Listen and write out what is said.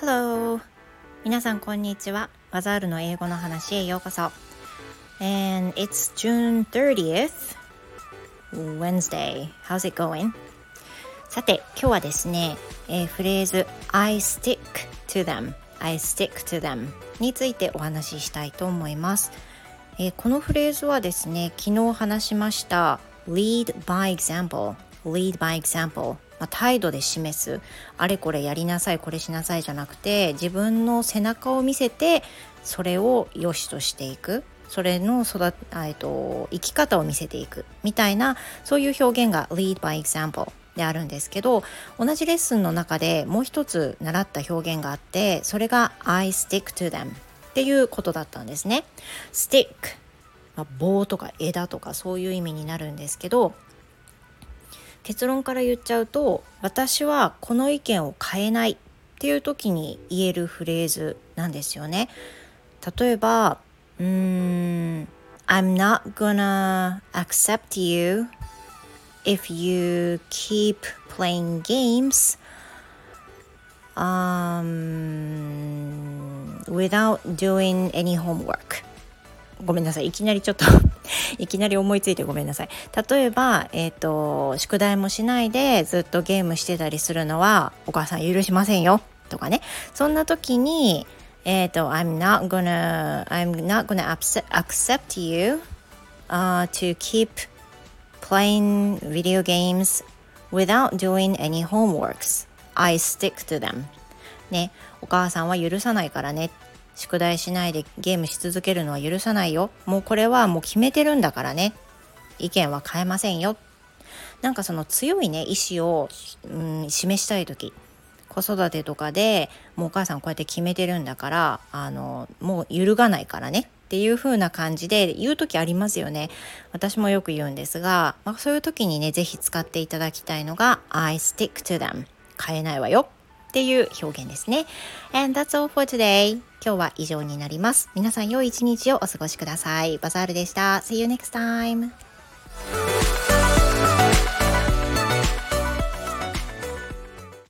Hello! 皆さんこんにちは。バザールの英語の話へようこそ。And it's June 30th, Wednesday. How's it going? さて、今日はですね、えー、フレーズ I stick to them I stick to them についてお話ししたいと思います。えー、このフレーズはですね、昨日話しました lead by example lead by example. まあ、態度で示す。あれこれやりなさいこれしなさいじゃなくて自分の背中を見せてそれを良しとしていく。それの育えっと生き方を見せていく。みたいなそういう表現が lead by example であるんですけど同じレッスンの中でもう一つ習った表現があってそれが I stick to them っていうことだったんですね。stick まあ、棒とか枝とかそういう意味になるんですけど結論から言っちゃうと私はこの意見を変えないっていう時に言えるフレーズなんですよね。例えばうーん I'm not gonna accept you if you keep playing games um, without doing any homework ごめんなさい。いきなりちょっと いきなり思いついてごめんなさい。例えば、えーと、宿題もしないでずっとゲームしてたりするのはお母さん許しませんよ。とかね。そんな時にえっ、ー、と I'm not gonna I'm not gonna accept you、uh, to keep playing video games without doing any homeworks. I stick to them. ね。お母さんは許さないからね。宿題しないでゲームし続けるのは許さないよ。もうこれはもう決めてるんだからね。意見は変えませんよ。なんかその強いね意思を、うん、示したい時。子育てとかでもうお母さんこうやって決めてるんだからあのもう揺るがないからね。っていう風な感じで言う時ありますよね。私もよく言うんですが、まあ、そういう時にね是非使っていただきたいのが I stick to them 変えないわよ。っていう表現ですね。And that's all for today. 今日は以上になります。皆さん良い一日をお過ごしください。バザールでした。See you next time.